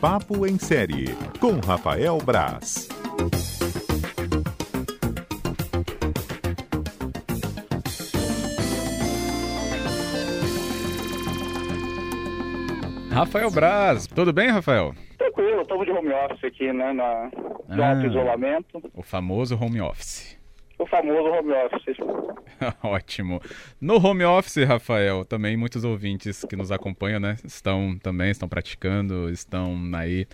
Papo em Série, com Rafael Braz. Rafael Braz, tudo bem, Rafael? Tranquilo, estamos de home office aqui, né, na, no ah, isolamento. O famoso home office. O famoso home office. Ótimo. No home office, Rafael, também muitos ouvintes que nos acompanham, né, estão também, estão praticando, estão aí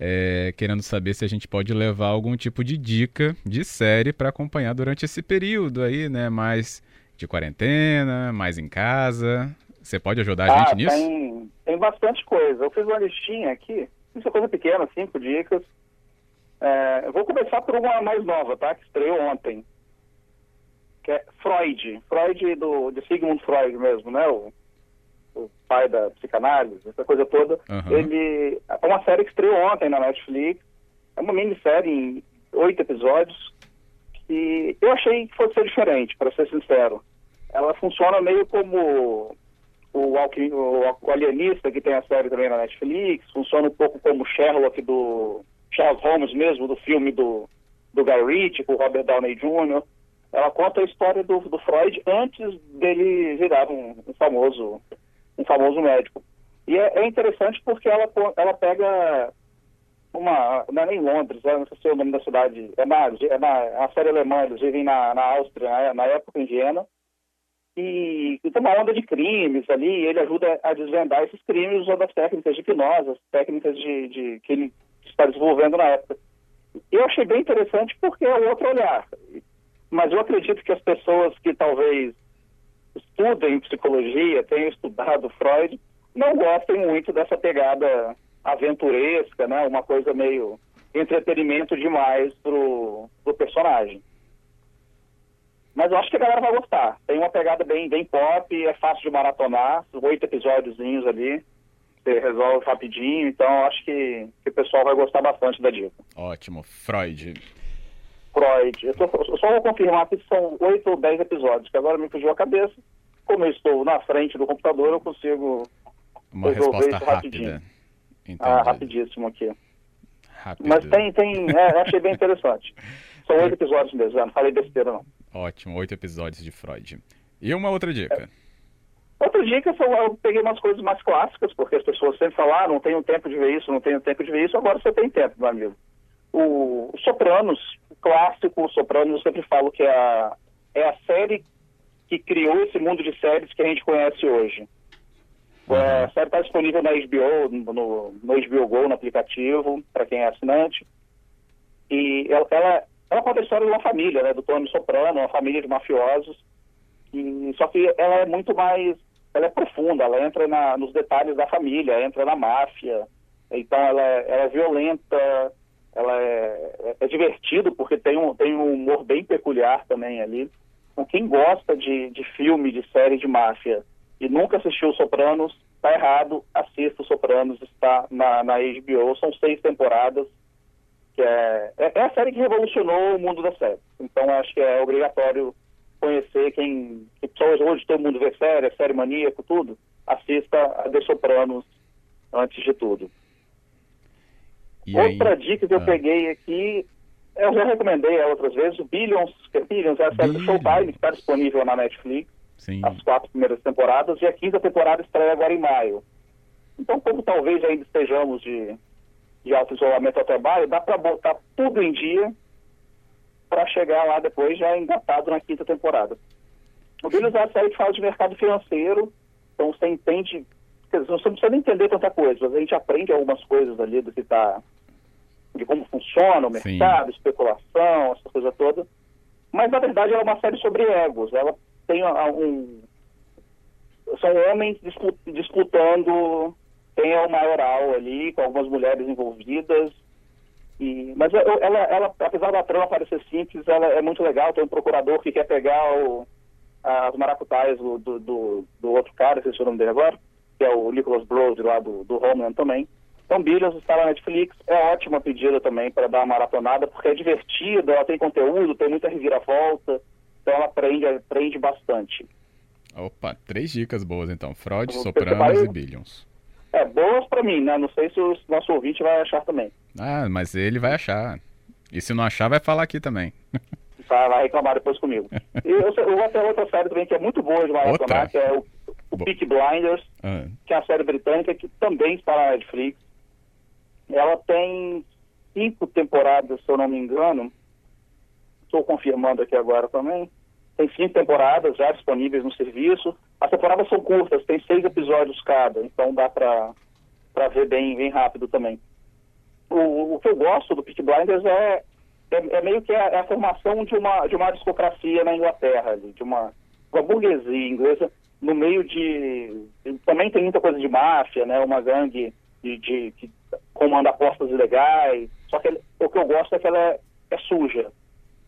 é, querendo saber se a gente pode levar algum tipo de dica de série para acompanhar durante esse período aí, né, mais de quarentena, mais em casa. Você pode ajudar a ah, gente nisso? Tem, tem bastante coisa. Eu fiz uma listinha aqui, isso é coisa pequena, cinco dicas. É, eu vou começar por uma mais nova, tá? Que estreou ontem. Que é Freud. Freud do, de Sigmund Freud mesmo, né? O, o pai da psicanálise, essa coisa toda. Uhum. Ele é uma série que estreou ontem na Netflix. É uma minissérie em oito episódios que eu achei que fosse ser diferente, para ser sincero. Ela funciona meio como o, o, Alienista, que tem a série também na Netflix, funciona um pouco como Sherlock do Charles Holmes mesmo, do filme do, do Guy Ritchie, com o Robert Downey Jr. Ela conta a história do, do Freud antes dele virar um, um, famoso um famoso médico. E é, é, interessante porque ela, ela pega uma... Não é nem Londres, é, não sei se é o nome da cidade. É na, é na é a série alemã, eles vivem na, na Áustria, na, na época em Viena e, tem uma onda de crimes ali, ele ajuda a desvendar esses crimes usando as técnicas de hipnose, as técnicas de, de, que ele está desenvolvendo na época. Eu achei bem interessante porque é outro olhar, mas eu acredito que as pessoas que talvez estudem psicologia, tenham estudado Freud, não gostem muito dessa pegada aventuresca, né? Uma coisa meio entretenimento demais pro, pro personagem. Mas eu acho que a galera vai gostar. Tem uma pegada bem, bem pop, é fácil de maratonar, oito episódiozinhos ali, você resolve rapidinho, então acho que, que o pessoal vai gostar bastante da dica. Ótimo. Freud. Freud. Eu, tô, eu só vou confirmar que são oito ou dez episódios, que agora me fugiu a cabeça. Como eu estou na frente do computador, eu consigo uma resolver isso rapidinho. Ah, rapidíssimo aqui. Rápido. Mas tem, tem, é, achei bem interessante. São oito episódios mesmo, não falei besteira não. Ótimo, oito episódios de Freud. E uma outra dica? É. Outra dica, eu peguei umas coisas mais clássicas, porque as pessoas sempre falaram, ah, não tenho tempo de ver isso, não tenho tempo de ver isso, agora você tem tempo, meu amigo. O, o Sopranos, o clássico Sopranos, eu sempre falo que é a, é a série que criou esse mundo de séries que a gente conhece hoje. Uhum. É, a série está disponível na HBO, no, no HBO Go, no aplicativo, para quem é assinante. E ela, ela ela conta a história de uma família, né, do Tony Soprano, uma família de mafiosos. E, só que ela é muito mais, ela é profunda, ela entra na, nos detalhes da família, entra na máfia. Então ela, é, ela é violenta, ela é, é, é, divertido porque tem um, tem um humor bem peculiar também ali. Então, quem gosta de, de filme, de série de máfia e nunca assistiu Sopranos, está errado, assista Sopranos, está na, na HBO, são seis temporadas que é, é, é, a série que revolucionou o mundo da série. Então acho que é obrigatório conhecer quem, que pessoas hoje todo mundo vê série, série maníaco, tudo, assista a The Sopranos antes de tudo. E Outra aí? dica que eu ah. peguei aqui, eu já recomendei outras vezes, o Billions, que é Billions é a série do Showtime, que está disponível na Netflix, Sim. as quatro primeiras temporadas, e a quinta temporada estreia agora em maio. Então, como talvez ainda estejamos de de auto-isolamento ao trabalho, dá para botar tudo em dia para chegar lá depois já engatado na quinta temporada. O Billions é a série que fala de mercado financeiro, então você entende, quer dizer, você não precisa nem entender tanta coisa, mas a gente aprende algumas coisas ali do que está, de como funciona o mercado, Sim. especulação, essa coisa toda. Mas na verdade ela é uma série sobre egos, ela tem um. São homens disputando tem o maioral ali, com algumas mulheres envolvidas. E, mas ela, ela, apesar da trama parecer simples, ela é muito legal. Tem um procurador que quer pegar o, as maracutaias do, do, do, outro cara, se o nome dele agora, que é o Nicholas Brody lá do, do Homeland também. Então, Billions está na Netflix, é ótima pedida também para dar uma maratonada, porque é divertida, ela tem conteúdo, tem muita reviravolta, então ela prende, prende bastante. Opa, três dicas boas então: Freud, Sopranos e Billions. É, boas para mim, né? Não sei se o nosso ouvinte vai achar também. Ah, mas ele vai achar. E se não achar, vai falar aqui também. Vai, vai reclamar depois comigo. e eu, eu vou ter outra série também que é muito boa de maratonar, que é o, o Peak Blinders, ah. que é a série britânica que também está na Netflix. Ela tem cinco temporadas, se eu não me engano. Estou confirmando aqui agora também. Tem cinco temporadas já disponíveis no serviço. As temporadas são curtas, tem seis episódios cada, então dá para ver bem, bem rápido também. O, o, que eu gosto do Peak Blinders é, é, é meio que a, é a, formação de uma, de uma aristocracia na Inglaterra, de uma, uma burguesia inglesa no meio de... Também tem muita coisa de máfia, né? Uma gangue de, de, que comanda apostas ilegais. Só que o que eu gosto é que ela é, é suja.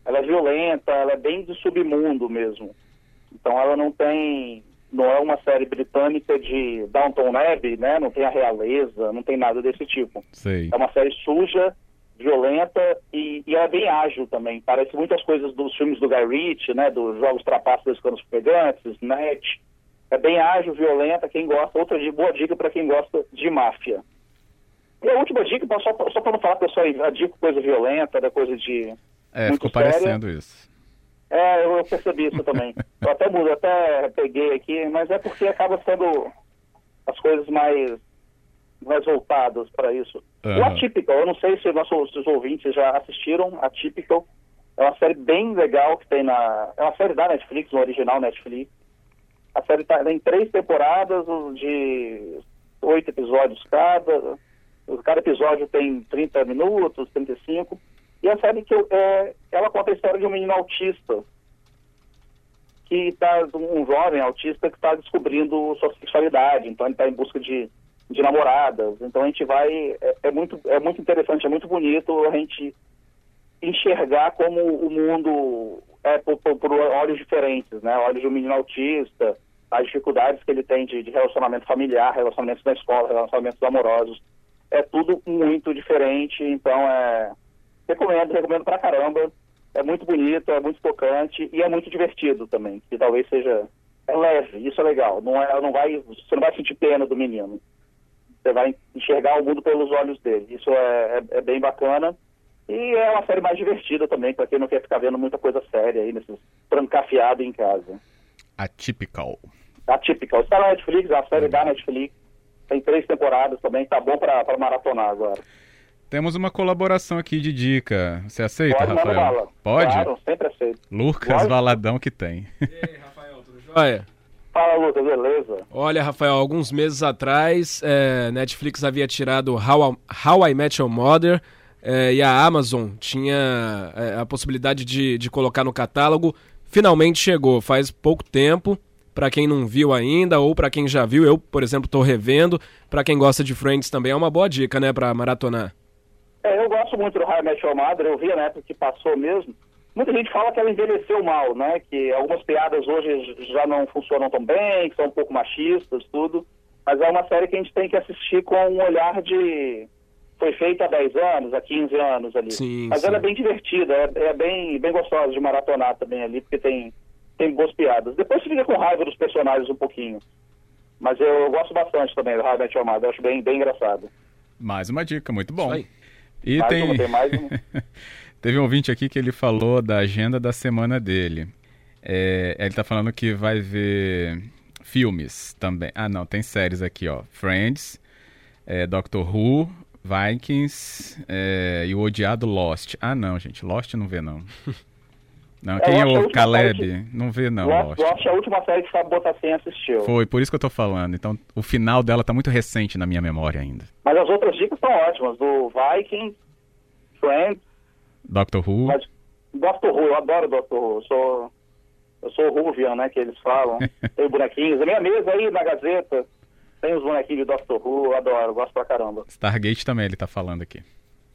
Ela é violenta, ela é bem de submundo mesmo. Então ela não tem não é uma série britânica de Downton Abbey, né? Não tem a realeza, não tem nada desse tipo. Sei. É uma série suja, violenta e, e é bem ágil também. Parece muitas coisas dos filmes do Guy Ritchie, né? Dos Jogos Trapaços dos Canos Pegantes, Net. É bem ágil, violenta, quem gosta. Outra boa dica para quem gosta de máfia. E a última dica, só, só para não falar que eu só dico coisa violenta, da coisa de. É, ficou séria. parecendo isso. É, eu percebi isso também. eu até mudo, até peguei aqui, mas é porque acaba sendo as coisas mais, mais voltadas para isso. Uhum. O Atypical, eu não sei se nossos ouvintes já assistiram, Atypical é uma série bem legal que tem na... É uma série da Netflix, no original Netflix. A série tá, tem três temporadas de oito episódios cada. Cada episódio tem 30 minutos, 35. E a série que eu, é, ela conta a história de um menino autista que está um jovem autista que está descobrindo sua sexualidade, então ele está em busca de, de namoradas. Então a gente vai é, é, muito é muito interessante, é muito bonito a gente enxergar como o mundo é por, por, por olhos diferentes, né? Olhos de um menino autista, as dificuldades que ele tem de, de relacionamento familiar, relacionamentos na escola, relacionamentos amorosos, é tudo muito diferente. Então é Recomendo, recomendo pra caramba. É muito bonito, é muito tocante e é muito divertido também. Que talvez seja é leve, isso é legal. Não é, não vai, você não vai sentir pena do menino. Você vai enxergar o mundo pelos olhos dele. Isso é, é, é bem bacana. E é uma série mais divertida também, para quem não quer ficar vendo muita coisa séria aí, nesses trancafiado em casa. Atypical. Atypical. Está na Netflix, a série da Netflix. Tem três temporadas também, tá bom para maratonar agora. Temos uma colaboração aqui de dica. Você aceita, Pode, Rafael? Bala. Pode? Claro, sempre aceito. Lucas Pode? Valadão que tem. E aí, Rafael, tudo jóia? Fala, Lucas, beleza? Olha, Rafael, alguns meses atrás, é, Netflix havia tirado How, I, How I Met Your Mother é, e a Amazon tinha é, a possibilidade de, de colocar no catálogo. Finalmente chegou, faz pouco tempo. Para quem não viu ainda ou para quem já viu, eu, por exemplo, estou revendo. Para quem gosta de Friends também é uma boa dica, né, para maratonar. É, eu gosto muito do High Match Your Mother, eu vi na época que passou mesmo. Muita gente fala que ela envelheceu mal, né? Que algumas piadas hoje já não funcionam tão bem, que são um pouco machistas, tudo. Mas é uma série que a gente tem que assistir com um olhar de. Foi feita há 10 anos, há 15 anos ali. Sim, Mas sim. ela é bem divertida, é, é, bem, bem gostosa de maratonar também ali, porque tem, tem boas piadas. Depois você fica com raiva dos personagens um pouquinho. Mas eu, eu gosto bastante também do High Match Your Mother, eu acho bem, bem engraçado. Mais uma dica, muito bom. E Mais tem... uma, tem mais um. Teve um ouvinte aqui que ele falou da agenda da semana dele. É, ele tá falando que vai ver filmes também. Ah, não, tem séries aqui, ó. Friends, é, Doctor Who, Vikings é, e o odiado Lost. Ah, não, gente, Lost não vê, não. Não, quem é Lost é o Caleb? série Não vê, não, Lost, Lost. É a última série que Fábio Botassin assistiu. Foi, por isso que eu tô falando. Então, o final dela tá muito recente na minha memória ainda. Mas as outras dicas são ótimas, do Viking, Friends, Doctor Who. mas Doctor Who, eu adoro Doctor Who, eu sou, eu sou o Ruvian, né, que eles falam, tem bonequinhos, a minha mesa aí na Gazeta tem os bonequinhos de Doctor Who, eu adoro, eu gosto pra caramba. Stargate também ele tá falando aqui.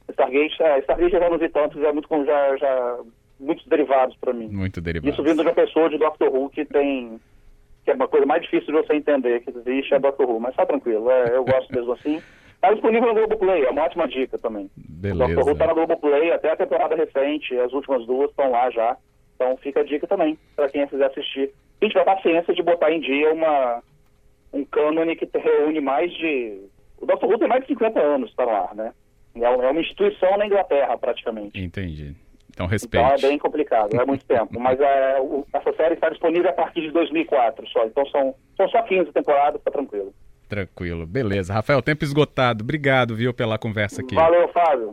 Stargate, é, Stargate já não vi tanto, já é muito, com- já, já, muitos derivados pra mim. Muito derivado. Isso vindo de uma pessoa de Doctor Who que tem, que é uma coisa mais difícil de você entender que existe é Doctor Who, mas tá tranquilo, é, eu gosto mesmo assim. Tá disponível no Globoplay, é uma ótima dica também. Beleza. Doctor Who tá na Globoplay, até a temporada recente, as últimas duas estão lá já. Então fica a dica também, para quem quiser assistir. Quem tiver paciência de botar em dia uma, um cânone que reúne mais de O Dr. Who tem mais de 50 anos no ar, né? É uma instituição na Inglaterra, praticamente. Entendi. Então, respeite. Então é bem complicado, é muito tempo. Mas é, o, essa série está disponível a partir de 2004 só. Então são, são só 15 temporadas, tá tranquilo. Tranquilo. Beleza. Rafael, tempo esgotado. Obrigado, viu, pela conversa aqui. Valeu, Fábio.